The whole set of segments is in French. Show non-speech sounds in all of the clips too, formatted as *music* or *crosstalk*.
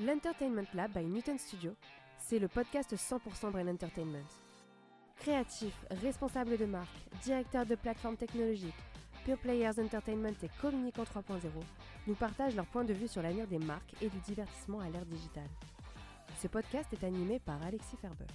L'Entertainment Lab by Newton Studio, c'est le podcast 100% Brain Entertainment. Créatifs, responsables de marque, directeurs de plateformes technologiques, Pure Players Entertainment et Communicant 3.0 nous partagent leur point de vue sur l'avenir des marques et du divertissement à l'ère digitale. Ce podcast est animé par Alexis Ferber.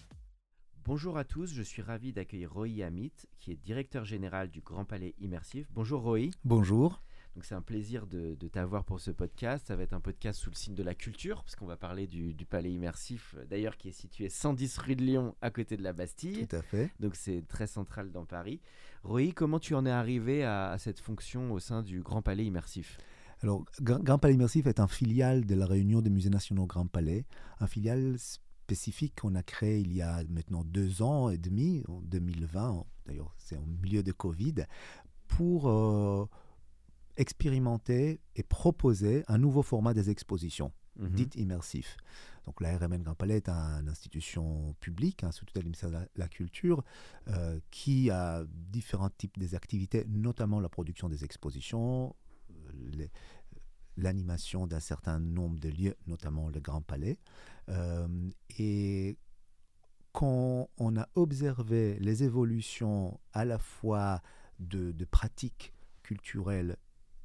Bonjour à tous, je suis ravi d'accueillir Roy Amit, qui est directeur général du Grand Palais Immersif. Bonjour Roy. Bonjour. Donc c'est un plaisir de, de t'avoir pour ce podcast. Ça va être un podcast sous le signe de la culture, parce qu'on va parler du, du Palais Immersif, euh, d'ailleurs qui est situé 110 rue de Lyon, à côté de la Bastille. Tout à fait. Donc c'est très central dans Paris. Roy, comment tu en es arrivé à, à cette fonction au sein du Grand Palais Immersif? Alors, Grand Grand Palais Immersif est un filiale de la Réunion des musées nationaux Grand Palais, un filiale spécifique qu'on a créé il y a maintenant deux ans et demi, en 2020, d'ailleurs c'est au milieu de Covid, pour euh, expérimenter et proposer un nouveau format des expositions, Mhm. dites immersifs. Donc la RMN Grand Palais est un- une institution publique, hein, sous tutelle du ministère de la, la Culture, euh, qui a différents types des activités, notamment la production des expositions, euh, l'animation d'un certain nombre de lieux, notamment le Grand Palais. Euh, et quand on a observé les évolutions à la fois de, de pratiques culturelles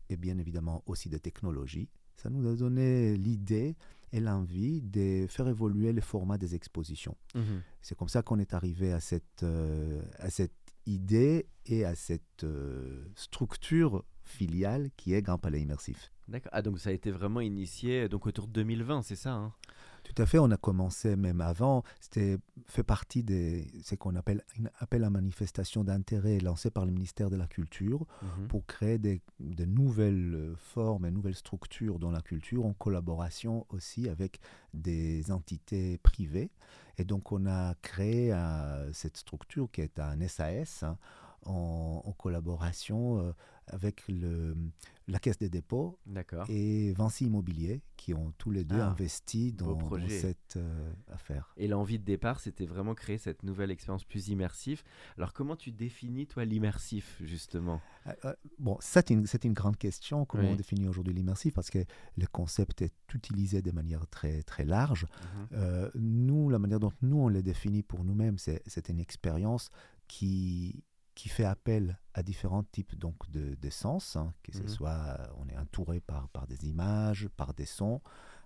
et bien évidemment aussi de technologies, ça nous a donné l'idée et l'envie de faire évoluer le format des expositions. Mhm. C'est comme ça qu'on est arrivé à cette, euh, à cette idée et à cette euh, structure filiale qui est Grand Palais Immersif. D'accord. Ah donc ça a été vraiment initié donc autour de 2020, c'est ça hein? Tout à fait, on a commencé même avant. C'était fait partie de ce qu'on appelle un appel à manifestation d'intérêt lancé par le ministère de la Culture Mhm. pour créer des, de nouvelles euh, formes et nouvelles structures dans la culture en collaboration aussi avec des entités privées. Et donc on a créé euh, cette structure qui est un SAS hein, en, en collaboration euh, avec le, la Caisse des dépôts et Vinci Immobilier qui ont tous les deux Ah, investi dans, cette euh, affaire. Et l'envie de départ, c'était vraiment créer cette nouvelle expérience plus immersive. Alors comment tu définis toi l'immersif justement? Euh, euh, bon, c'est une, c'est une grande question, comment Oui. on définit aujourd'hui l'immersif, parce que le concept est utilisé de manière très, très large. Mhm. Nous, la manière dont nous, on le définit pour nous-mêmes, c'est, c'est une expérience qui, qui fait appel à différents types donc, de, de sens, hein, que ce Mhm. soit euh, on est entouré par, par des images, par des sons,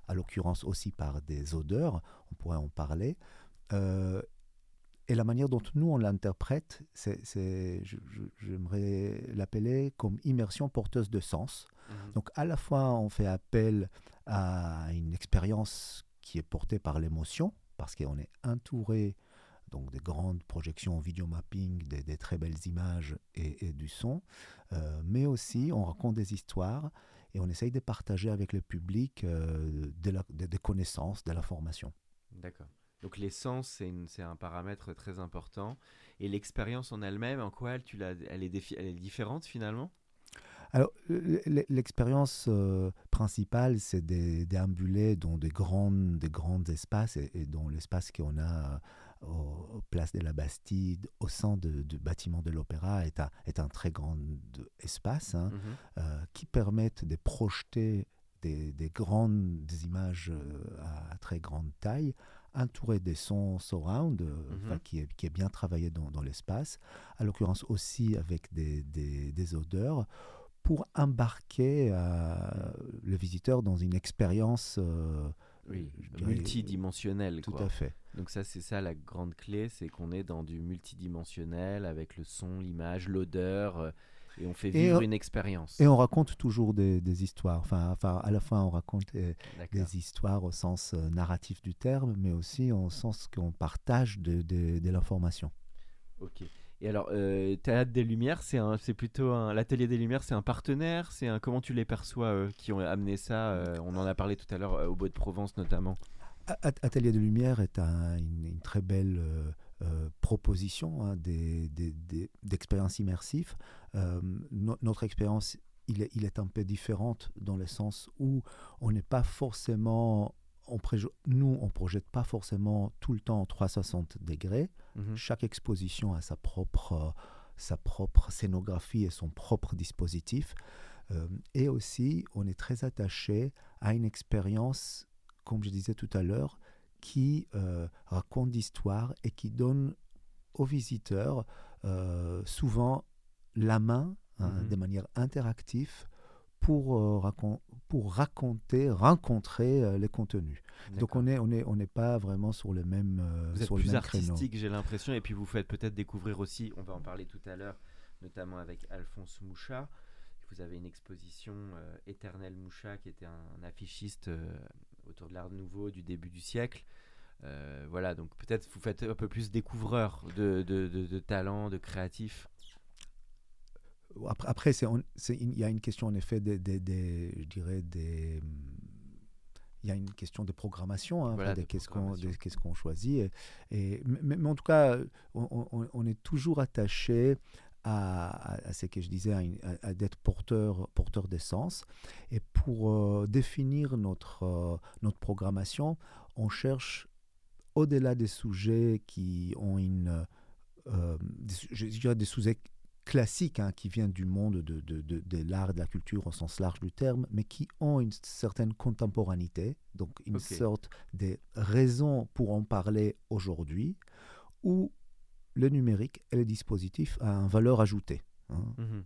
à l'occurrence aussi par des odeurs, on pourrait en parler. Euh, et la manière dont nous, on l'interprète, c'est, j'aimerais l'appeler comme immersion porteuse de sens. Mhm. Donc à la fois, on fait appel à une expérience qui est portée par l'émotion, parce qu'on est entouré donc des grandes projections en vidéo mapping, des, des très belles images et, et du son, euh, mais aussi on raconte des histoires et on essaye de partager avec le public euh, de de- des connaissances, de la formation. D'accord. Donc l'essence, c'est une- c'est un paramètre très important. Et l'expérience en elle-même, en quoi elle, tu l'as- elle, est défi- elle est différente finalement? Alors, l'expérience euh, principale, c'est de déambuler dans des grands, des grands espaces et, et dans l'espace qu'on a euh, au, au place de la Bastide, au sein du bâtiment de l'Opéra, est un, est un très grand espace hein, Mhm. euh, qui permettent de projeter des, des grandes des images euh, à, très grande taille, entourées des sons surround, euh, Mhm. qui, est, qui est bien travaillé dans, dans l'espace, à l'occurrence aussi avec des, des- des odeurs, pour embarquer euh, le visiteur dans une expérience euh, Oui, dirais, multidimensionnel. Tout quoi. à fait. Donc ça, c'est ça la grande clé, c'est qu'on est dans du multidimensionnel avec le son, l'image, l'odeur, euh, et on fait vivre on- une expérience. Et on raconte toujours des, des histoires. Enfin, enfin, à la fois, on raconte euh, des histoires au sens euh, narratif du terme, mais aussi au sens qu'on partage de, de- de l'information. Ok. Et alors, euh, Théâtre des Lumières, c'est plutôt un, l'Atelier des Lumières, c'est un partenaire, c'est comment tu les perçois, eux, qui ont amené ça euh, On en a parlé tout à l'heure euh, au Beau de Provence notamment. Atelier de Lumière est un- une, très belle euh, proposition hein, des- des- des- d'expériences immersives. No- notre expérience, il est, il est un peu différente dans le sens où on n'est pas forcément, on nous, on projette pas forcément tout le temps en 360 degrés. Mhm. Chaque exposition a sa propre, euh, sa propre scénographie et son propre dispositif. Euh, et aussi, on est très attaché à une expérience, comme je disais tout à l'heure, qui euh, raconte d'histoires et qui donne aux visiteurs euh, souvent la main hein, Mhm. de manière interactive pour, euh, racon- pour raconter, rencontrer euh, les contenus. Donc on n'est on est, on n'est pas vraiment sur le même, euh, Vous êtes le plus même artistique, j'ai l'impression, et puis vous faites peut-être découvrir aussi, on va en parler tout à l'heure, notamment avec Alphonse Mouchat. Vous avez une exposition euh, Éternel Mouchat, qui était un, un affichiste euh, autour de l'art nouveau du début du siècle. Euh, voilà, donc peut-être vous faites un peu plus découvreur de, de, de, de talents, de créatifs. Après, il y a une question en effet des, des- des- je dirais des, il y a une question de programmation, hein, Voilà, de qu'est-ce qu'on, choisit. Et, et- mais, mais en tout cas, on, on- on est toujours attaché à, à- à ce que je disais, à, une- à- d'être porteur, porteur d'essence. Et pour euh, définir notre, euh, notre programmation, on cherche au-delà des sujets qui ont une, euh, des je dirais des sujets classiques hein, qui viennent du monde de, de, de, de l'art et de la culture au sens large du terme, mais qui ont une certaine contemporanité, donc une sorte de raison pour en parler aujourd'hui, où le numérique et le dispositif a une valeur ajoutée. hein. Mhm.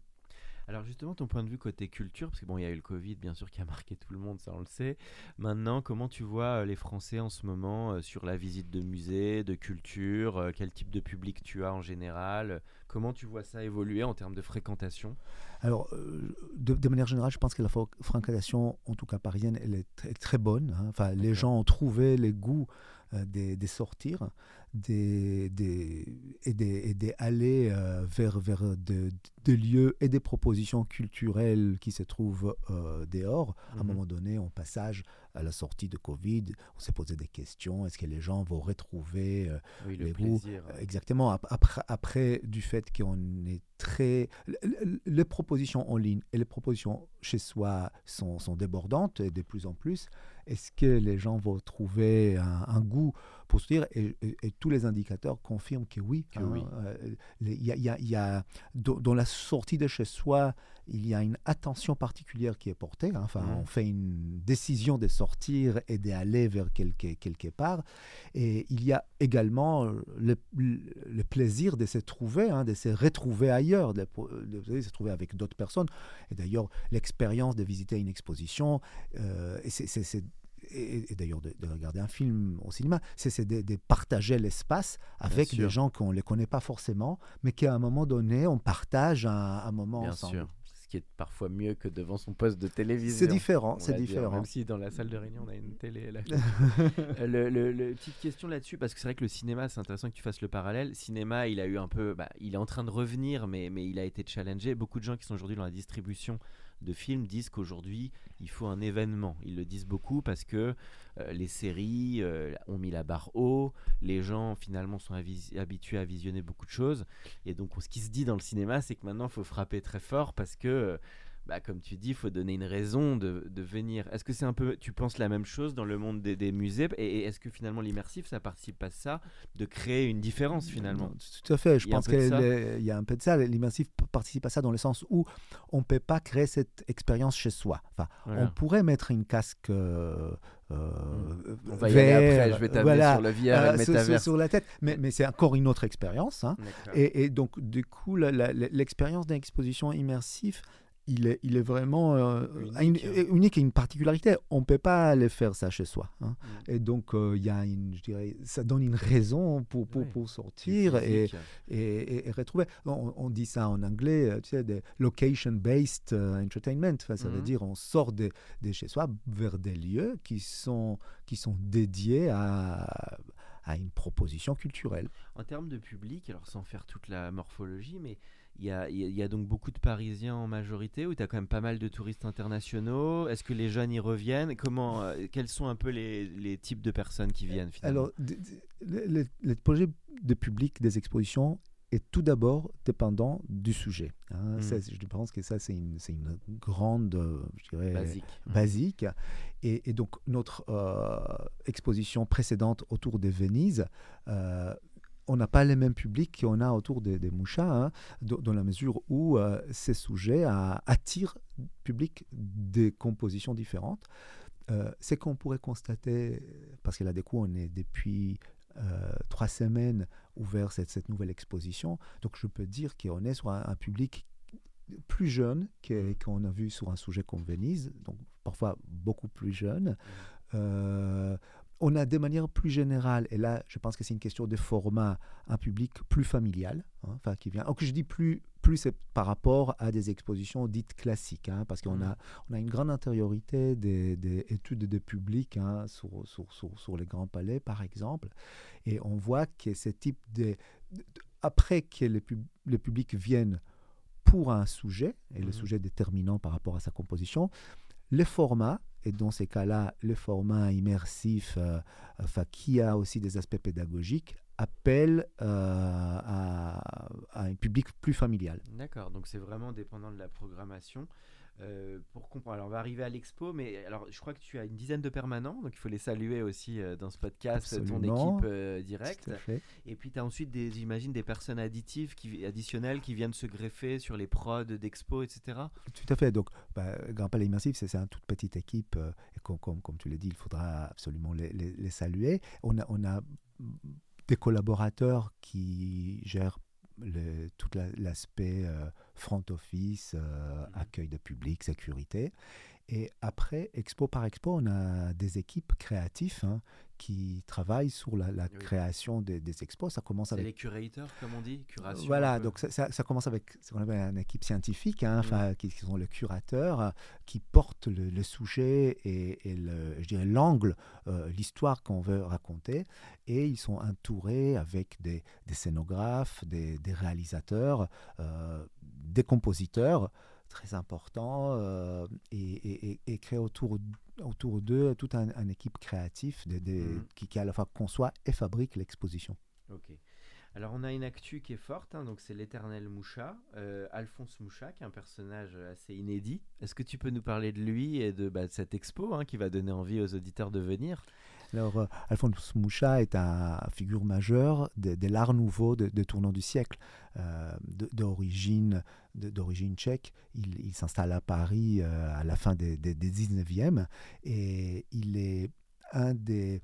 Alors justement, ton point de vue côté culture, parce que bon, il y a eu le Covid, bien sûr, qui a marqué tout le monde, ça on le sait. Maintenant, comment tu vois euh, les Français en ce moment euh, sur la visite de musées, de culture euh, Quel type de public tu as en général Comment tu vois ça évoluer en termes de fréquentation? Alors, de, de manière générale, je pense que la fréquentation, en tout cas parisienne, elle est très, très bonne. hein. Enfin, les gens ont trouvé les goûts euh, des, des sortir des, des, et, des, et des aller euh, vers, vers de- des lieux et des propositions culturelles qui se trouvent euh, dehors. À un Mhm. moment donné, en passage à la sortie de Covid, on s'est posé des questions. Est-ce que les gens vont retrouver euh, Oui, le les goûts, plaisir. euh, Exactement. Ap- Après, après du fait qu'on est très... le- le- Les propositions en ligne et les propositions chez soi sont, sont débordantes et de plus en plus. Est-ce que les gens vont trouver un, goût pour se dire et, et- et tous les indicateurs confirment que oui. Que oui. euh, y a, il y a- il y a- dans, dans la sortie de chez soi, il y a une attention particulière qui est portée. hein. Enfin, Mhm. on fait une décision de sortir et d'aller vers quelque, quelque part. Et il y a également euh, le, le plaisir de se trouver, hein, de se retrouver ailleurs, de, de se trouver avec d'autres personnes. Et d'ailleurs, l'expérience de visiter une exposition, euh, c'est- et, et d'ailleurs de, de regarder un film au cinéma, c'est de, de partager l'espace avec des gens qu'on ne les connaît pas forcément, mais qu'à un moment donné, on partage un, un moment Bien ensemble. sûr. Ce qui est parfois mieux que devant son poste de télévision. C'est différent, c'est différent. Même si dans la salle de réunion, on a une *laughs* télé. Là. *laughs* Euh, le, le- le- petite question là-dessus, parce que c'est vrai que le cinéma, c'est intéressant que tu fasses le parallèle. Cinéma, il a eu un peu. bah, il est en train de revenir, mais, mais il a été challengé. Beaucoup de gens qui sont aujourd'hui dans la distribution de films disent qu'aujourd'hui, il faut un événement. Ils le disent beaucoup parce que euh, les séries euh, ont mis la barre haut. Les gens, finalement, sont habitués à visionner beaucoup de choses. Et donc, ce qui se dit dans le cinéma, c'est que maintenant, il faut frapper très fort parce que. Bah, comme tu dis, il faut donner une raison de, de venir. Est-ce que c'est un peu, tu penses la même chose dans le monde des, des musées? Et, et est-ce que finalement l'immersif, ça participe à ça, de créer une différence finalement? Tout à fait. Je pense qu'il y a un peu de ça. L'immersif participe à ça dans le sens où on ne peut pas créer cette expérience chez soi. Enfin, Voilà. On pourrait mettre une casque. euh, euh, On va y aller après, je vais t'amener voilà, sur le VR et le euh, sur- sur, la tête. Mais, mais c'est encore une autre expérience. hein. Et, et donc, du coup, l'expérience d'une exposition immersive, il est, il est vraiment euh, Unique. une- euh, unique et une particularité. On ne peut pas aller faire ça chez soi. hein. Mm. Et donc, euh, y a une, je dirais, ça donne une raison pour, pour, sortir et, et, et- et retrouver. On, on dit ça en anglais, euh, tu sais, des location-based entertainment. Enfin, ça veut Mhm. dire on sort de, de chez soi vers des lieux qui sont, qui sont dédiés à, à une proposition culturelle. En termes de public, alors sans faire toute la morphologie, mais il y a, y a, donc beaucoup de Parisiens en majorité, ou tu as quand même pas mal de touristes internationaux? Est-ce que les jeunes y reviennent? Comment, euh, Quels sont un peu les, les, types de personnes qui viennent finalement? Alors, le, projet de public des expositions est tout d'abord dépendant du sujet. Hein. Mmh. je pense que ça, c'est une, une, grande, euh, je dirais, basique. Mmh. basique. Et, donc, notre euh, exposition précédente autour de Venise on n'a pas les mêmes publics qu'on a autour des, des mouchas, hein, dans, la mesure où euh, ces sujets attirent public des compositions différentes. Euh, c'est qu'on pourrait constater, parce que là, des coups, on est depuis euh, trois semaines ouvert cette, cette, nouvelle exposition, donc je peux dire qu'on est sur un, public plus jeune qu'on a vu sur un sujet comme Venise, donc parfois beaucoup plus jeune. Mmh on a de manière plus générale, et là je pense que c'est une question de format, un public plus familial, hein, enfin qui vient. Donc je dis plus, plus c'est par rapport à des expositions dites classiques, hein, parce qu'on mmh. a, on a une grande intériorité des, études de public hein, sur, sur, les grands palais par exemple, et on voit que ce type de, après que les, les publics viennent pour un sujet, et le mmh. sujet déterminant par rapport à sa composition, les formats et dans ces cas-là, le format immersif, euh, enfin, qui a aussi des aspects pédagogiques, appelle euh, à, un public plus familial. D'accord, donc c'est vraiment dépendant de la programmation. Euh, pour comprendre. Alors, on va arriver à l'expo, mais alors, je crois que tu as une dizaine de permanents, donc il faut les saluer aussi euh, dans ce podcast, ton équipe euh, directe. Et puis, tu as ensuite, des, j'imagine, des personnes additives, qui, additionnelles qui viennent se greffer sur les prods d'expo, etc. Tout à fait. Donc, bah, Grand Palais Immersif, c'est, une toute petite équipe, et comme, comme, tu l'as dit, il faudra absolument les, les saluer. On a, on a des collaborateurs qui gèrent tout l'aspect euh, front office, euh, mhm. accueil de public, sécurité. Et après, expo par expo, on a des équipes créatives hein, qui travaillent sur la, création des, expos. Ça commence avec les curateurs, comme on dit, curation. Voilà, donc ça, ça, commence avec ce qu'on appelle une équipe scientifique, hein, mmh. qui, sont le curateur, qui porte le, sujet et, le, je dirais l'angle, euh, l'histoire qu'on veut raconter, et ils sont entourés avec des, scénographes, des, réalisateurs, euh, des compositeurs très important euh, et, et, créer autour, autour d'eux toute une un équipe créative de, mmh. qui, qui, à la fois conçoit et fabrique l'exposition. Ok. Alors on a une actu qui est forte, hein, donc c'est l'éternel Moucha, euh, Alphonse Moucha, qui est un personnage assez inédit. Est-ce que tu peux nous parler de lui et de, bah, cette expo hein, qui va donner envie aux auditeurs de venir? Alors, euh, Alphonse Moucha est une figure majeure de, l'art nouveau de, tournant du siècle, euh, d'origine tchèque. Il, s'installe à Paris à la fin des, des, 19e et il est un des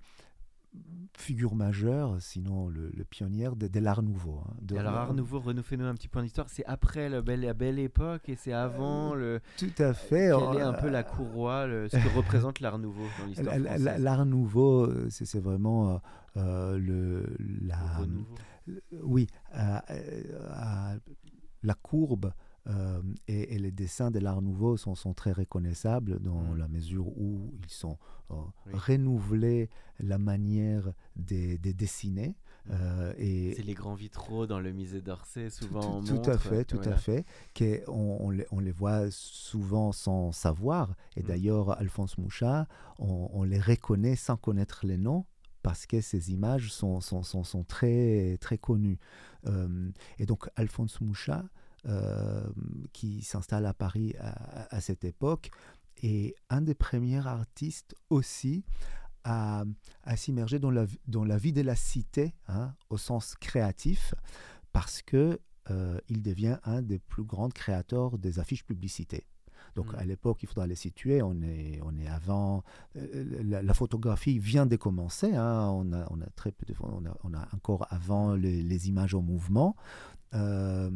figure majeure, sinon le, pionnier de, l'art nouveau. Hein, de, alors, art nouveau, nous un petit point d'histoire. C'est après la belle, la belle époque et c'est avant le. Tout à fait. Quelle est un peu la courroie, ce que représente l'art nouveau dans *laughs* l'histoire française L'art nouveau, c'est vraiment euh, le. La, oui, la courbe euh, et, les dessins de l'Art Nouveau sont, sont, très reconnaissables dans mm. la mesure où ils sont euh, renouvelés la manière de, dessiner. Mm. Euh, et c'est les grands vitraux dans le musée d'Orsay, souvent. Tout, tout à fait, tout à fait. On, on, les, on, les, voit souvent sans savoir. Et mm. d'ailleurs, Alphonse Mouchat, on, les reconnaît sans connaître les noms parce que ces images sont, sont, sont, sont très, très connues. et donc, Alphonse Mouchat, euh, qui s'installe à Paris à, cette époque, et un des premiers artistes aussi à, s'immerger dans la, dans la vie de la cité, hein, au sens créatif, parce que euh, il devient un des plus grands créateurs des affiches publicité. Donc mmh. à l'époque, il faudra les situer. On est, on est avant. Euh, la, photographie vient de commencer. Hein. On, a, on, a, très peu de, on, a, on a encore avant les, les images en mouvement. Euh,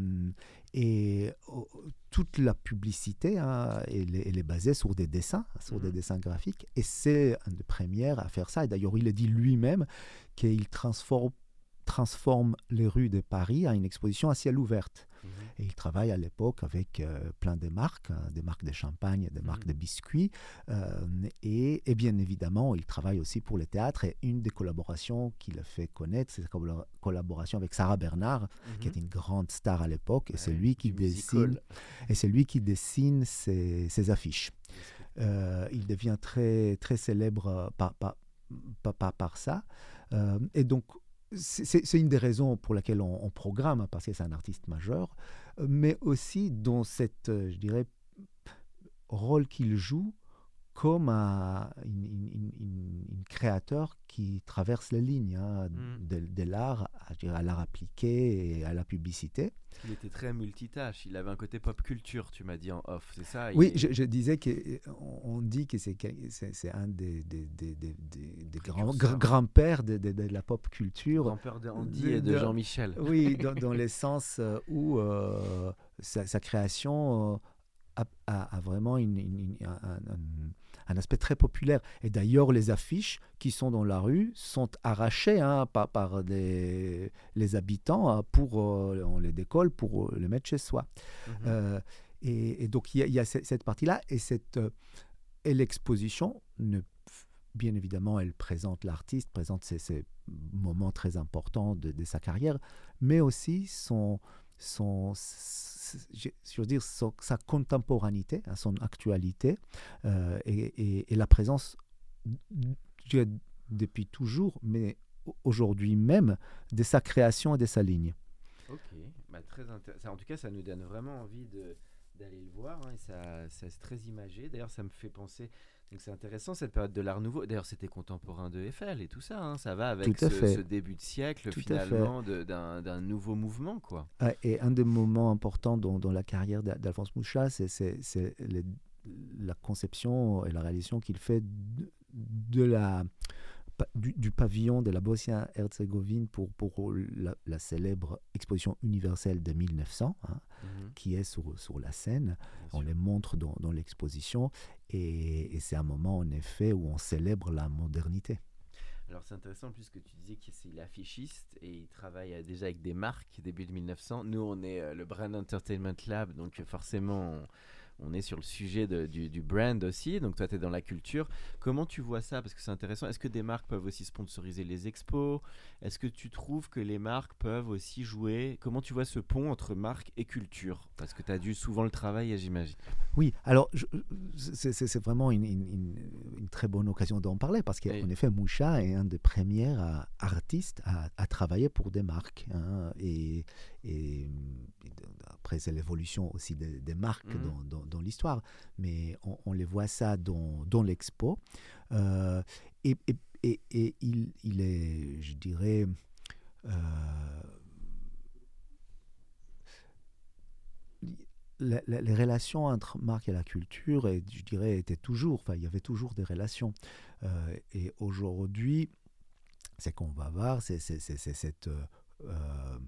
et oh, toute la publicité, hein, elle, est basée sur des dessins, sur des mhm. dessins graphiques. Et c'est un des premiers à faire ça. Et d'ailleurs, il a dit lui-même qu'il transforme transforme les rues de Paris en une exposition à ciel ouvert. Et il travaille à l'époque avec euh, plein de marques, hein, des marques de champagne, des marques Mhm. de biscuits. euh, et, et bien évidemment, il travaille aussi pour le théâtre. Et une des collaborations qu'il a fait connaître, c'est sa collab- collaboration avec Sarah Bernard, qui est une grande star à l'époque. Et c'est lui qui musical. dessine, et c'est lui qui dessine ses, ses affiches. Euh, il devient très, très célèbre par, par, par, par- par ça. Euh, et donc, c'est- une des raisons pour laquelle on, on programme, hein, parce que c'est un artiste majeur, euh, mais aussi dans cette, euh, je dirais, rôle qu'il joue comme un créateur qui traverse les lignes hein, Mm. de, de l'art à, l'art appliqué et à la publicité. Il était très multitâche. Il avait un côté pop culture, tu m'as dit en off, c'est ça? Oui, je, je disais qu'on on dit que c'est un des, des, grands-pères de, de- de la pop culture. grand-père de Andy et de Jean-Michel. *laughs* Oui, *laughs* dans, dans le sens euh, où euh, sa, sa création euh, a, a- a vraiment une- une- une- un, un- un aspect très populaire. Et d'ailleurs, les affiches qui sont dans la rue sont arrachées hein, par, par les, les habitants hein, pour, euh, on les décolle pour euh, les mettre chez soi. Mhm. Euh, et, et donc, il y a, y cette partie-là. Et, cette, et l'exposition, ne- bien évidemment, elle présente l'artiste, présente ces, ces moments très importants de, de sa carrière, mais aussi son, son, dire, son- sa contemporanité, son actualité, euh, et, et- et la présence, depuis toujours, mais aujourd'hui même, de sa création et de sa ligne. Ok, bah, très intéressant. En tout cas, ça nous donne vraiment envie de d'aller le voir hein, et ça, ça c'est très imagé. D'ailleurs, ça me fait penser. Donc c'est intéressant cette période de l'Art Nouveau. D'ailleurs, c'était contemporain de Eiffel et tout ça. hein, Ça va avec ce, début de siècle Tout finalement d'un nouveau mouvement, quoi. Ah, Et un des moments importants dans, dans la carrière d'A- d'Alphonse Mouchat, c'est- la conception et la réalisation qu'il fait de, de la, du, du pavillon de la Bosnie-Herzégovine pour, pour la, la célèbre exposition universelle de 1900, hein, Mhm, qui est sur, sur la scène. On les montre dans, dans l'exposition et, et c'est un moment en effet où on célèbre la modernité. Alors c'est intéressant puisque tu disais qu'il est affichiste et il travaille euh, déjà avec des marques début de 1900. Nous on est euh, le Brand Entertainment Lab donc euh, forcément on, on est sur le sujet de- du, du brand aussi. Donc toi tu es dans la culture. Comment tu vois ça? Parce que c'est intéressant. Est-ce que des marques peuvent aussi sponsoriser les expos? Est-ce que tu trouves que les marques peuvent aussi jouer? Comment tu vois ce pont entre marque et culture? Parce que tu as dû souvent le travailler j'imagine. Oui, alors c'est vraiment une, une- une- une très bonne occasion d'en parler parce qu'en Oui. effet, Moucha est un des premiers euh, artistes à, à travailler pour des marques. hein, et, après, c'est l'évolution aussi des, des marques Mhm. dans, dans- dans l'histoire. Mais on, on les voit ça dans, dans l'expo. Euh, et, et- et- et il, il est, je dirais, euh, la- la- les relations entre marque et la culture, et, je dirais, étaient toujours, enfin, il y avait toujours des relations. Euh, et aujourd'hui, ce qu'on va voir, c'est c'est- c'est- c'est cette euh,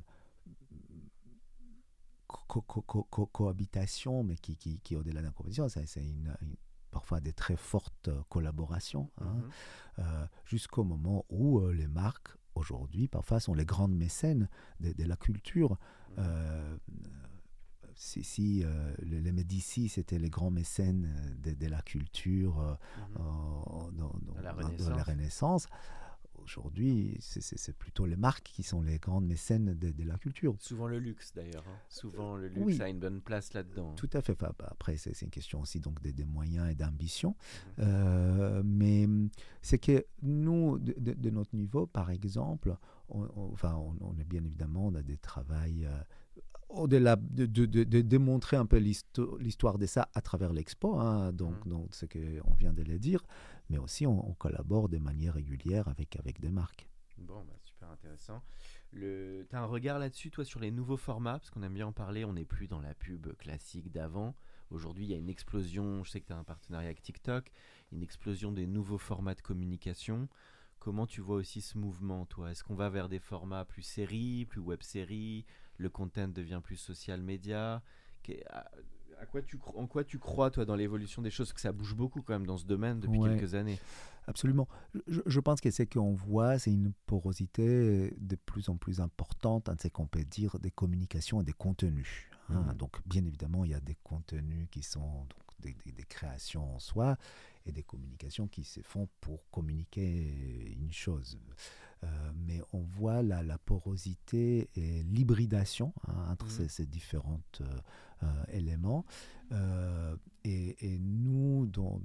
co- co- co- co- cohabitation, mais qui, qui, qui est au-delà d'un compétition, c'est une, une- parfois des très fortes euh, collaborations, hein, Mhm. euh, jusqu'au moment où euh, les marques, aujourd'hui, parfois, sont les grandes mécènes de, de la culture. Mhm. Euh, si si le- les Médicis c'était les grands mécènes de, de la culture euh, dans, dans- Dans la dans- dans Renaissance. la Renaissance, aujourd'hui c'est- plutôt les marques qui sont les grandes mécènes de, de la culture. Souvent le luxe d'ailleurs. hein. Souvent le luxe oui. a une bonne place là-dedans. Tout à fait. Enfin, bah, après, c'est une question aussi donc des, moyens et d'ambition. Mhm. Euh, mais hum, c'est que nous, de, notre niveau, par exemple, on, on- enfin, on, on est bien évidemment, on a des travails euh, au-delà de, de- de- de démontrer un peu l'histo- l'histoire de ça à travers l'expo, hein, donc, Mhm. donc ce qu'on vient de le dire, mais aussi on, collabore de manière régulière avec, avec des marques. Bon, bah, super intéressant. Le... Tu as un regard là-dessus, toi, sur les nouveaux formats? Parce qu'on aime bien en parler, on n'est plus dans la pub classique d'avant. Aujourd'hui, il y a une explosion, je sais que tu as un partenariat avec TikTok, une explosion des nouveaux formats de communication. Comment tu vois aussi ce mouvement, toi? Est-ce qu'on va vers des formats plus séries, plus web-séries Le content devient plus social média à, à quoi tu, en quoi tu crois, toi, dans l'évolution des choses? Que ça bouge beaucoup quand même dans ce domaine depuis Ouais. quelques années. Absolument. Je, je pense que ce qu'on voit, c'est une porosité de plus en plus importante, entre ce qu'on peut dire des communications et des contenus. hein. Mhm. Donc, bien évidemment, il y a des contenus qui sont donc, des, des- des créations en soi et des communications qui se font pour communiquer une chose. Euh, mais on voit la, la porosité et l'hybridation hein, entre Mhm. ces, ces différents éléments. Euh, et, et nous, dans,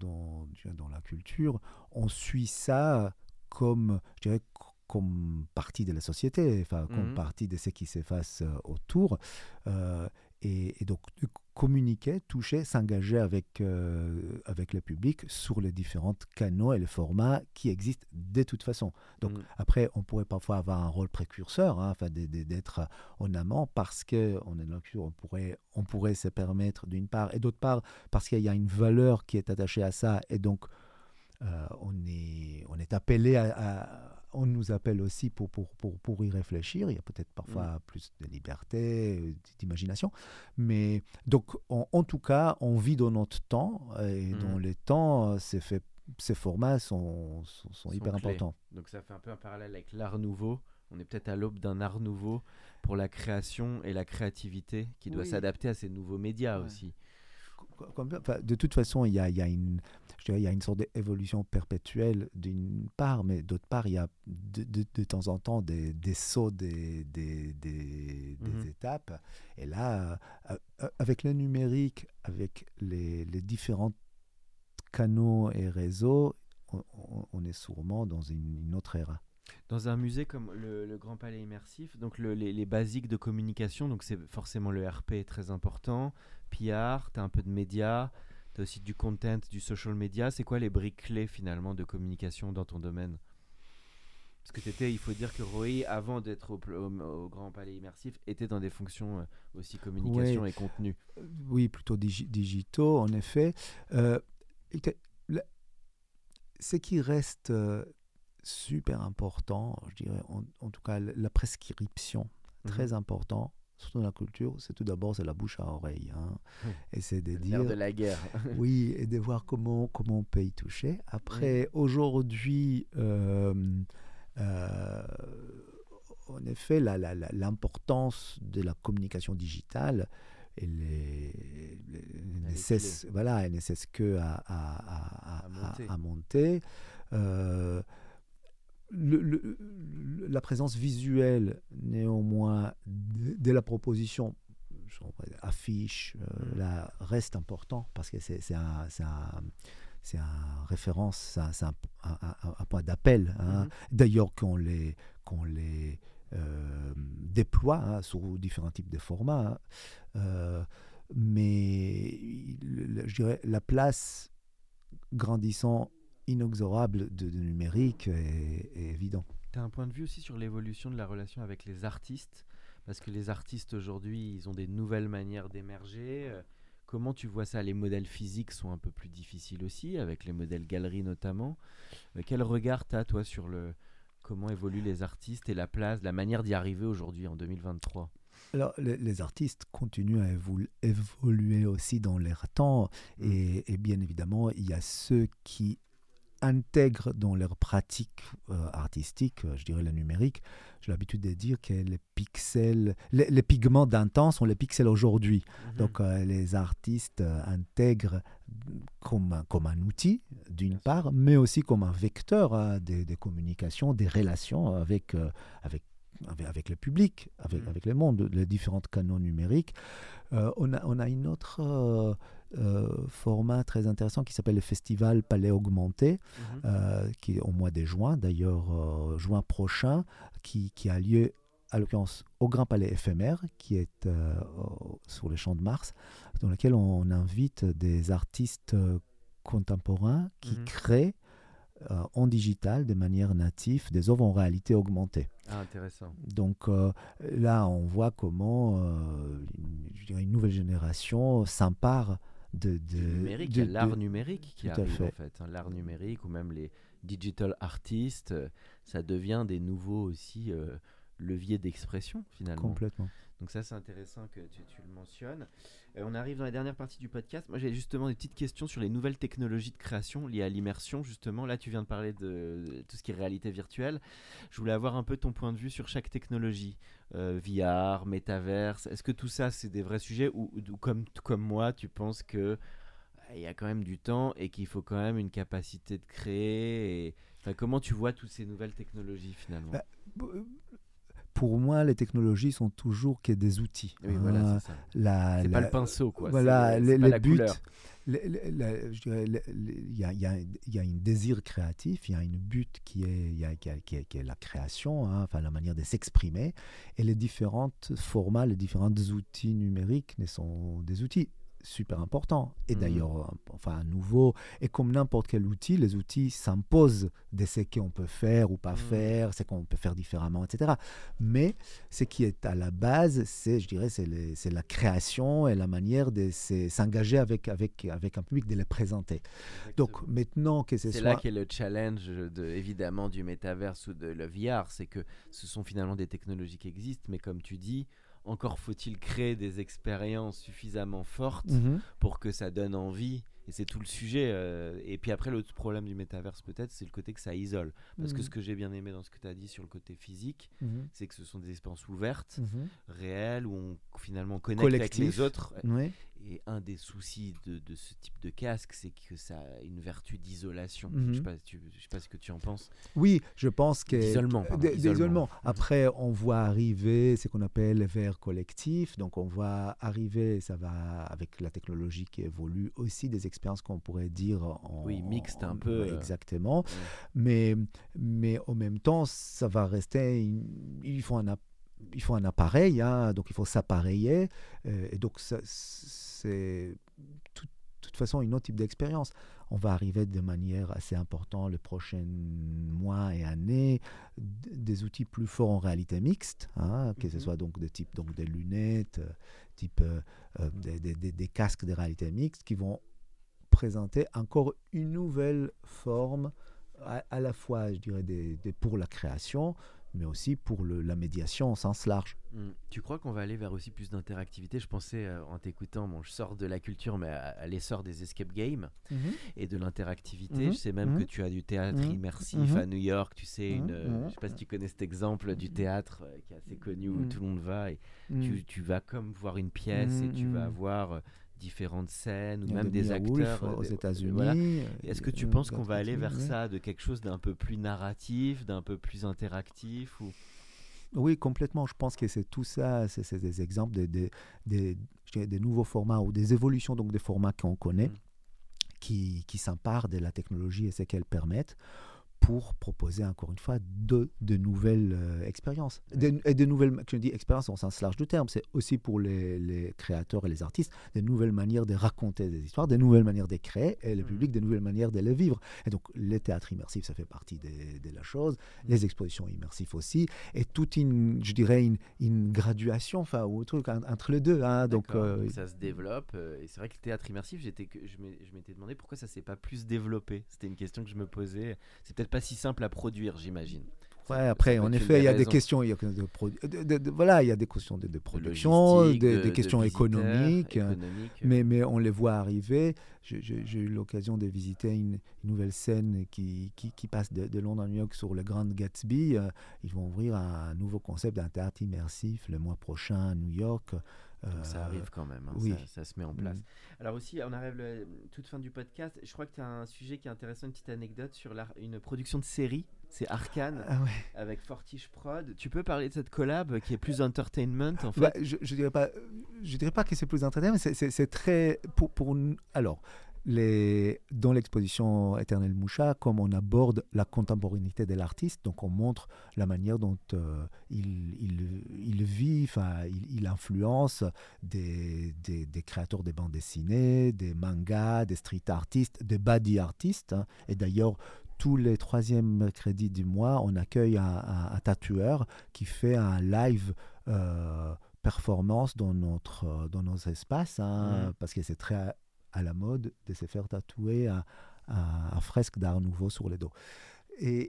la culture, on suit ça comme, je dirais, comme partie de la société, enfin, comme Mhm. partie de ce qui se passe euh, autour. Euh, et, et donc, de communiquer, toucher, s'engager avec, euh, avec le public sur les différents canaux et les formats qui existent de toute façon. Donc, Mhm. après, on pourrait parfois avoir un rôle précurseur, hein, enfin, d'être en amont parce qu'on est dans la culture, on pourrait, on pourrait se permettre d'une part, et d'autre part, parce qu'il y a une valeur qui est attachée à ça, et donc euh, on, est, on est appelé à, à- On nous appelle aussi pour, pour, pour, pour y réfléchir. Il y a peut-être parfois plus de liberté, euh, d'imagination. Mais donc, en, en tout cas, on vit dans notre temps, et Mhm. dans les temps, euh, ces, fait, ces formats sont, sont, sont Sont hyper clés. importants. Donc ça fait un peu un parallèle avec l'art nouveau. On est peut-être à l'aube d'un art nouveau pour la création et la créativité qui doit Oui. s'adapter à ces nouveaux médias Ouais. aussi. Enfin, de toute façon, il y a, il y a une, je dirais, il y a une sorte d'évolution perpétuelle d'une part, mais d'autre part, il y a de, de- de temps en temps des, des sauts des, des, des- des Mhm. étapes. Et là, euh, euh, avec le numérique, avec les, les différents canaux et réseaux, on est sûrement dans une, une autre ère. Dans un musée comme le, le Grand Palais Immersif, donc le- les, les basiques de communication, donc c'est forcément le RP est très important, PR, tu as un peu de médias, tu as aussi du content, du social media. C'est quoi les briques clés finalement de communication dans ton domaine? Parce que t'étais, il faut dire que Roy, avant d'être au, pl- au- au Grand Palais Immersif, était dans des fonctions euh, aussi communication et contenu. Oui, plutôt digi- digitaux, en effet. Euh, ce qui reste euh, super important, je dirais, en, en tout cas, la prescription, très Mhm. important, surtout dans la culture, c'est tout d'abord c'est la bouche à oreille. hein. Et c'est de dire, de la guerre. *laughs* oui, et de voir comment, comment on peut y toucher. Après, aujourd'hui, euh, euh, en effet, l'importance de la communication digitale, elle, est- ne cesse, voilà, elle ne cesse que à, à- à- À à- monter. à monter. Euh, le- le- le- la présence visuelle, néanmoins, de, de la proposition, affiche, euh, là, reste important parce que c'est un, référence, c'est un, point d'appel. hein. Mhm. D'ailleurs, qu'on les, qu'on les euh, déploie hein, sur différents types de formats. hein. Euh, mais je dirais la place grandissant inexorable de, de numérique est, est évident. Tu as un point de vue aussi sur l'évolution de la relation avec les artistes? Parce que les artistes aujourd'hui, ils ont des nouvelles manières d'émerger. Euh, Comment tu vois ça? Les modèles physiques sont un peu plus difficiles aussi, avec les modèles galeries notamment. Euh, quel regard tu as, toi, sur le comment évoluent les artistes et la place, la manière d'y arriver aujourd'hui en 2023 Alors, les, les artistes continuent à évolu- évoluer aussi dans leur temps. Mm. Et, et bien évidemment, il y a ceux qui intègrent dans leur pratique euh, artistique, euh, je dirais le numérique, j'ai l'habitude de dire que les pixels, les, les pigments d'un temps sont les pixels aujourd'hui. Donc euh, les artistes intègrent comme, un- comme un outil, d'une part, mais aussi comme un vecteur hein, des, des communications, des relations avec, euh, avec, avec, le public, avec, Mhm. avec le monde, les différents canaux numériques. Euh, on, a, on a une autre euh, euh, format très intéressant qui s'appelle le Festival Palais Augmenté Mhm. euh, qui est au mois de juin, d'ailleurs euh, juin prochain, qui, qui a lieu à l'occurrence au Grand Palais éphémère, qui est euh, sur le champ de Mars, dans lequel on invite des artistes contemporains qui Mhm. créent euh, en digital de manière native des œuvres en réalité augmentée. Ah, intéressant. Donc euh, là, on voit comment une, une nouvelle génération s'empare de, numérique, de- il y a l'art numérique qui arrive en fait. hein, l'art numérique ou même les digital artists, euh, ça devient des nouveaux aussi euh, leviers d'expression finalement. complètement. Donc ça, c'est intéressant que tu, le mentionnes. Euh, on arrive dans la dernière partie du podcast. Moi, j'ai justement des petites questions sur les nouvelles technologies de création liées à l'immersion, justement. Là, tu viens de parler de, tout ce qui est réalité virtuelle. Je voulais avoir un peu ton point de vue sur chaque technologie. Euh, VR, métaverse. Est-ce que tout ça, c'est des vrais sujets ou, comme, comme moi, tu penses que il y a quand même du temps et qu'il faut quand même une capacité de créer et... comment tu vois toutes ces nouvelles technologies finalement? Bah, pour moi, les technologies sont toujours que des outils. Oui, voilà, c'est pas le pinceau, quoi. Voilà, les, les buts. il y a, y, a, y a un désir créatif, il y a une but qui est, y a, qui, est, qui est la création, hein, enfin la manière de s'exprimer, et les différents formats, les différents outils numériques ne sont des outils super important. Et mmh. d'ailleurs, euh, enfin, nouveau. Et comme n'importe quel outil, les outils s'imposent de ce qu'on peut faire ou pas mmh. faire, ce qu'on peut faire différemment, etc. Mais ce qui est à la base, c'est, je dirais, c'est la création et la manière de s'engager avec, avec, avec un public, de les présenter. Donc maintenant que c'est soit... là qu'est le challenge, de, évidemment, du métaverse ou de le VR, c'est que ce sont finalement des technologies qui existent, mais comme tu dis, encore faut-il créer des expériences suffisamment fortes mhm. pour que ça donne envie. Et c'est tout le sujet. Euh, et puis après, l'autre problème du métaverse, peut-être, c'est le côté que ça isole. Parce que mhm. ce que j'ai bien aimé dans ce que tu as dit sur le côté physique, mhm. c'est que ce sont des expériences ouvertes, réelles, où on finalement connecte avec les autres. Et un des soucis de, de, ce type de casque, c'est que ça a une vertu d'isolation. Je ne sais, pas ce que tu en penses. Oui, je pense que. D'isolement. Après, on voit arriver ce qu'on appelle le verre collectif. Donc, on voit arriver, ça va avec la technologie qui évolue, aussi des expériences qu'on pourrait dire en. Oui, mixte un peu. Euh, exactement. Mais, mais en même temps, ça va rester. Il faut un il faut un appareil, hein, donc il faut s'appareiller. Euh, et donc, c'est de toute façon une autre type d'expérience. On va arriver de manière assez importante les prochains mois et années des outils plus forts en réalité mixte, hein, que ce mhm. soit donc de type donc des lunettes, euh, type euh, euh, des, casques de réalité mixte qui vont présenter encore une nouvelle forme à, la fois, je dirais, pour la création, mais aussi pour le, la médiation au sens large. Hmm. Tu crois qu'on va aller vers aussi plus d'interactivité? Je pensais euh, en t'écoutant, bon, je sors de la culture, mais à, l'essor des escape games mhm. et de l'interactivité. Mhm. Je sais même que mhm. tu as du théâtre immersif à New York. Tu sais, une, euh, je sais pas si tu connais cet exemple du théâtre euh, qui est assez connu où tout le monde va et tu, tu, vas comme voir une pièce et tu vas voir différentes scènes ou même des acteurs aux États-Unis. Est-ce que tu penses qu'on va aller vers ça, de quelque chose d'un peu plus narratif, d'un peu plus interactif ou... Oui, complètement. Je pense que c'est tout ça, c'est des exemples de, des nouveaux formats ou des évolutions donc des formats qu'on connaît, mm. qui, qui s'emparent de la technologie et ce qu'elles permettent pour proposer encore une fois de, de nouvelles euh, expériences. et de nouvelles, je dis expériences au sens large du terme, c'est aussi pour les, les, créateurs et les artistes, de nouvelles manières de raconter des histoires, de nouvelles manières de créer, et le mm. public, de nouvelles manières de les vivre. Et donc, le théâtre immersif, ça fait partie de, de la chose, mm. les expositions immersives aussi, et toute une, je dirais, une, une graduation, enfin, ou truc entre les deux. Hein, donc, euh, ça se développe, euh, et c'est vrai que le théâtre immersif, j'étais, je m'étais demandé pourquoi ça s'est pas plus développé. C'était une question que je me posais. C'est peut-être pas si simple à produire, j'imagine. Ouais, après, en effet, il y a des questions, il y a de, voilà, il y a des questions de, production, des, questions économiques, mais, mais on les voit arriver. J'ai eu l'occasion de visiter une, nouvelle scène qui, qui, qui passe de, Londres à New York sur le Grand Gatsby. Euh, ils vont ouvrir un nouveau concept d'un théâtre immersif le mois prochain à New York. Donc ça arrive quand même, hein, oui. ça, se met en place. Mm. Alors aussi, on arrive à la toute fin du podcast. Je crois que tu as un sujet qui est intéressant, une petite anecdote sur une production de série. C'est Arkane ah avec Fortiche Prod. Tu peux parler de cette collab qui est plus entertainment en bah, fait? je, je dirais pas, je dirais pas que c'est plus entertainment. C'est très pour, pour alors les, dans l'exposition Éternel Moucha, comme on aborde la contemporanéité de l'artiste, donc on montre la manière dont euh, il, il, il, vit, il, il, influence des, des, des, créateurs de bandes dessinées, des mangas, des street artistes, des body artistes. Hein. Et d'ailleurs, tous les troisièmes mercredis du mois, on accueille un, un, tatoueur qui fait un live. Euh, performance dans, notre, dans nos espaces, hein, mmh. parce que c'est très à la mode de se faire tatouer un, fresque d'art nouveau sur le dos. et,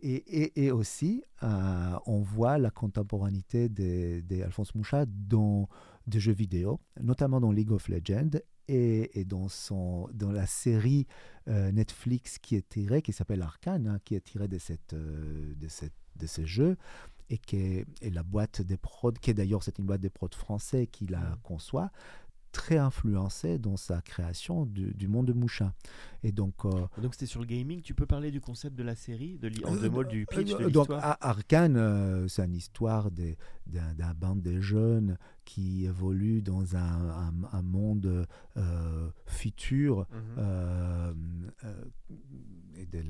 et, et, aussi, euh, on voit la contemporanéité d'Alphonse Mouchat dans des jeux vidéo, notamment dans League of Legends et, et dans, son, dans la série euh, Netflix qui est tirée, qui s'appelle Arcane, hein, qui est tirée de, cette, euh, de, cette, de ces jeux et qui est, et la boîte des prods, qui est d'ailleurs c'est une boîte des prods français qui la mmh. conçoit, très influencé dans sa création du, monde de Moucha. Et donc, euh, donc c'était sur le gaming. Tu peux parler du concept de la série, de en deux mots du pitch de Donc Arkane, euh, c'est une histoire d'un bande de jeunes qui évoluent dans un, un, monde euh, futur mhm. et de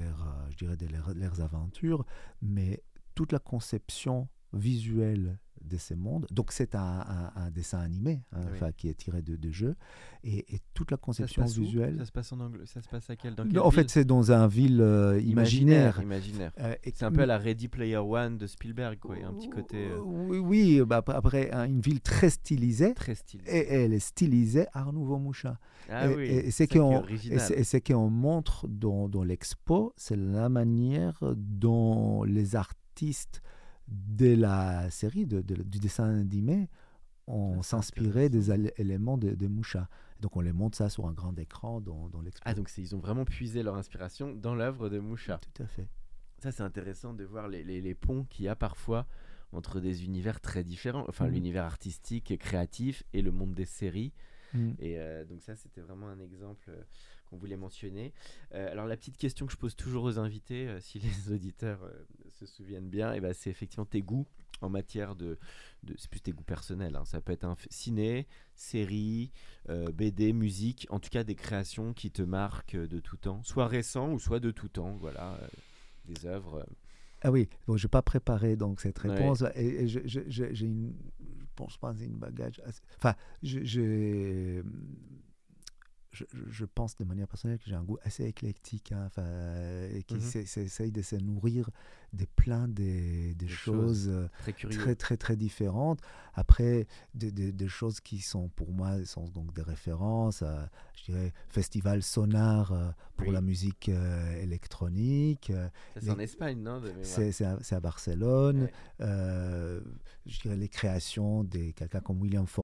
je dirais, de leurs aventures, mais toute la conception visuelle de ces mondes. Donc c'est un, dessin animé hein, qui est tiré de, de jeux et, toute la conception visuelle. Ça se passe en anglais. Ça se passe à quel, dans En fait, c'est dans un ville euh, imaginaire. Imaginaire. Euh, c'est un peu à la Ready Player One de Spielberg, quoi. Un petit côté. Euh, oui, oui bah, après une ville très stylisée. Très stylisée. Et, elle est stylisée Art Nouveau Moucha. Ah et, oui. C'est qu'on montre dans, dans l'expo, c'est la manière dont les artistes de la série, de, du dessin animé, on s'inspirait des éléments de, de Moucha. Donc on les montre ça sur un grand écran dans, dans l'expo. Ah donc ils ont vraiment puisé leur inspiration dans l'œuvre de Moucha. Tout à fait. Ça c'est intéressant de voir les, les, ponts qu'il y a parfois entre des univers très différents, enfin mmh. l'univers artistique et créatif et le monde des séries. Mmh. Et euh, donc ça c'était vraiment un exemple euh, qu'on voulait mentionner. Euh, alors la petite question que je pose toujours aux invités, si *laughs* les auditeurs se souviennent bien, et eh ben, c'est effectivement tes goûts en matière de, de c'est plus tes goûts personnels. Hein. Ça peut être un ciné, série, BD, musique, en tout cas des créations qui te marquent de tout temps, soit récents ou soit de tout temps. Voilà, des œuvres. Ah oui, bon, je n'ai pas préparé donc cette réponse et, j'ai une, pense pas une bagage. Enfin, je je, pense de manière personnelle que j'ai un goût assez éclectique, hein, et qui mmh essaye de se nourrir des plein des, choses, euh, très, très, très, différentes. Après, des, choses qui sont pour moi sont donc des références, à, je dirais, festival sonar euh, pour la musique euh, électronique. c'est en Espagne, non C'est à, Barcelone. je dirais les créations de quelqu'un comme William Ford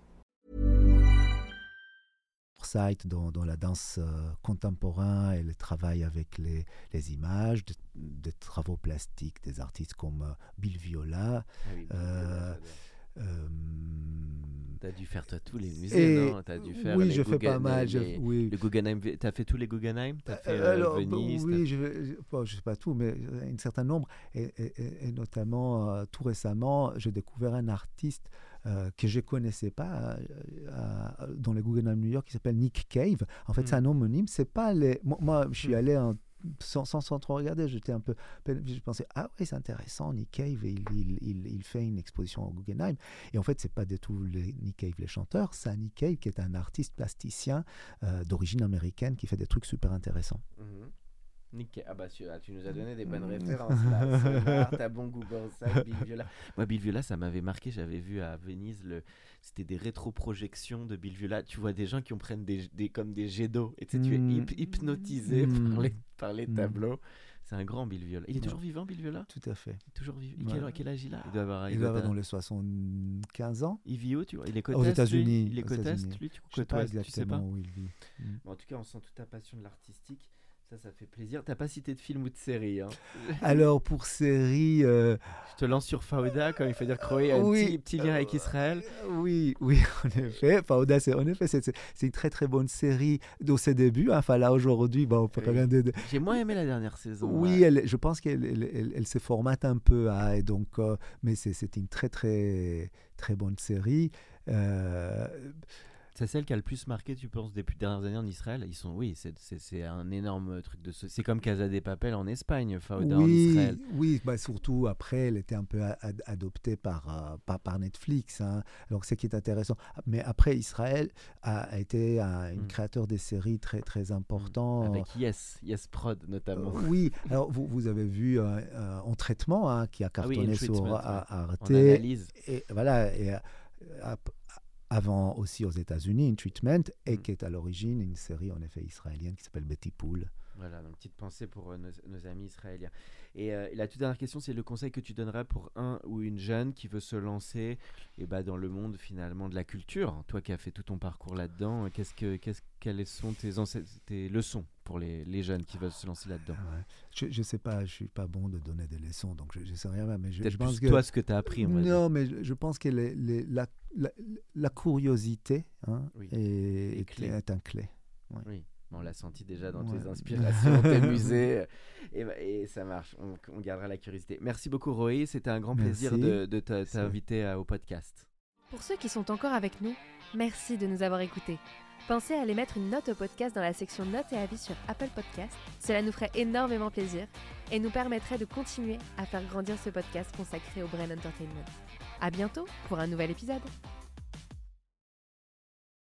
Site dans, dans, la danse euh, contemporaine et le travail avec les, les images, des de travaux plastiques des artistes comme euh, Bill Viola. Ah oui, euh, euh, T'as dû faire toi, tous les musées, et, non? As dû faire Oui, je fais pas mal. Je, oui. Le Guggenheim, t'as fait tous les Guggenheim? T'as fait euh, Alors, Venise Oui, je, ne sais pas tout, mais un certain nombre. Et, et, et notamment, euh, tout récemment, j'ai découvert un artiste euh, que je ne connaissais pas dans le Guggenheim New York qui s'appelle Nick Cave. En fait, c'est hmm. un homonyme. C'est pas les... Moi, moi je suis hmm. allé en sans, sans, trop regarder, j'étais un peu. Je pensais, ah oui, c'est intéressant, Nick Cave, il, il, il, fait une exposition au Guggenheim. Et en fait, c'est pas du tout les, Nick Cave, les chanteurs, c'est Nick Cave qui est un artiste plasticien euh, d'origine américaine qui fait des trucs super intéressants. Mhm. Nickel. Ah bah tu, ah, tu nous as donné des bonnes références là. *laughs* Sonar, T'as bon Google ça, Bill Viola. Moi Bill Viola ça m'avait marqué, j'avais vu à Venise le c'était des rétroprojections de Bill Viola. Tu vois des gens qui en prennent des, des comme des jets d'eau et tu sais, tu es Mm. hyp- hypnotisé Mm. par les, par les Mm. tableaux. C'est un grand Bill Viola. Il est Ouais. toujours vivant Bill Viola? Tout à fait. Toujours vivant. Ouais. Quel, quel âge il a? Il doit avoir Il doit être- dans les 75 ans. Il vit où tu vois? Il est côte Aux est, États-Unis, Il est côte est, États-Unis. lui tu Je sais côte pas tu sais pas? où il vit. Mm. Bon, En tout cas, on sent toute ta passion de l'artistique. Ça, ça fait plaisir. T'as pas cité de film ou de série. Hein. *laughs* Alors pour série, euh, Je te lance sur Fauda, comme il faut dire Croé a un Oui. petit, petit lien avec Israël. oui, oui, *laughs* en effet. Fauda, c'est en effet c'est une très très bonne série dans ses débuts. hein. Enfin là aujourd'hui, bon, on peut Oui. rien de, J'ai moins aimé la dernière saison. Oui, ouais. elle, je pense qu'elle elle, elle- elle se formate un peu, hein, et donc, euh, mais c'est c'est une très très très bonne série. Euh, C'est celle qui a le plus marqué, tu penses, depuis les dernières années en Israël. Ils sont, oui, c'est- c'est c'est un énorme truc de. C'est comme Casa de Papel en Espagne, Fauda en oui, Israël. oui, bah surtout après, elle était un peu ad- adoptée par, euh, par, par Netflix. hein. Alors, ce qui est intéressant. Mais après, Israël a, été un, Mm. créateur des séries très, très important. Avec Yes, Yes Prod notamment. Euh, oui, alors vous, vous avez vu euh, euh, En traitement hein, qui a Ah oui, cartonné sur En Arte. analyse. Et voilà, et, avant aussi aux États-Unis, In Treatment, et Mm. qui est à l'origine une série en effet israélienne qui s'appelle Betty Pool. Voilà, donc petite pensée pour euh, nos, nos amis israéliens. Et, euh, et la toute dernière question, c'est le conseil que tu donnerais pour un ou une jeune qui veut se lancer et bah, dans le monde finalement de la culture? Toi qui as fait tout ton parcours là-dedans, euh, qu'est-ce que, qu'est-ce, quelles sont tes, tes leçons pour les, les jeunes qui veulent se lancer là-dedans? Ah ouais. Je, je sais pas, je suis pas bon de donner des leçons, donc je, je sais rien, mais je, pense que toi ce que tu as appris. dire. non, mais je, je pense que les- les- la, la, la curiosité hein, Oui. est, Et est, clé. est un clé. Oui, on l'a senti déjà dans Ouais. tes inspirations, tes *laughs* musées. Et, bah, et ça marche, on, on gardera la curiosité. Merci beaucoup Roy, c'était un grand plaisir de, t'inviter à- au podcast. Pour ceux qui sont encore avec nous, merci de nous avoir écoutés. Pensez à aller mettre une note au podcast dans la section notes et avis sur Apple Podcast. Cela nous ferait énormément plaisir et nous permettrait de continuer à faire grandir ce podcast consacré au Brain Entertainment. À bientôt pour un nouvel épisode.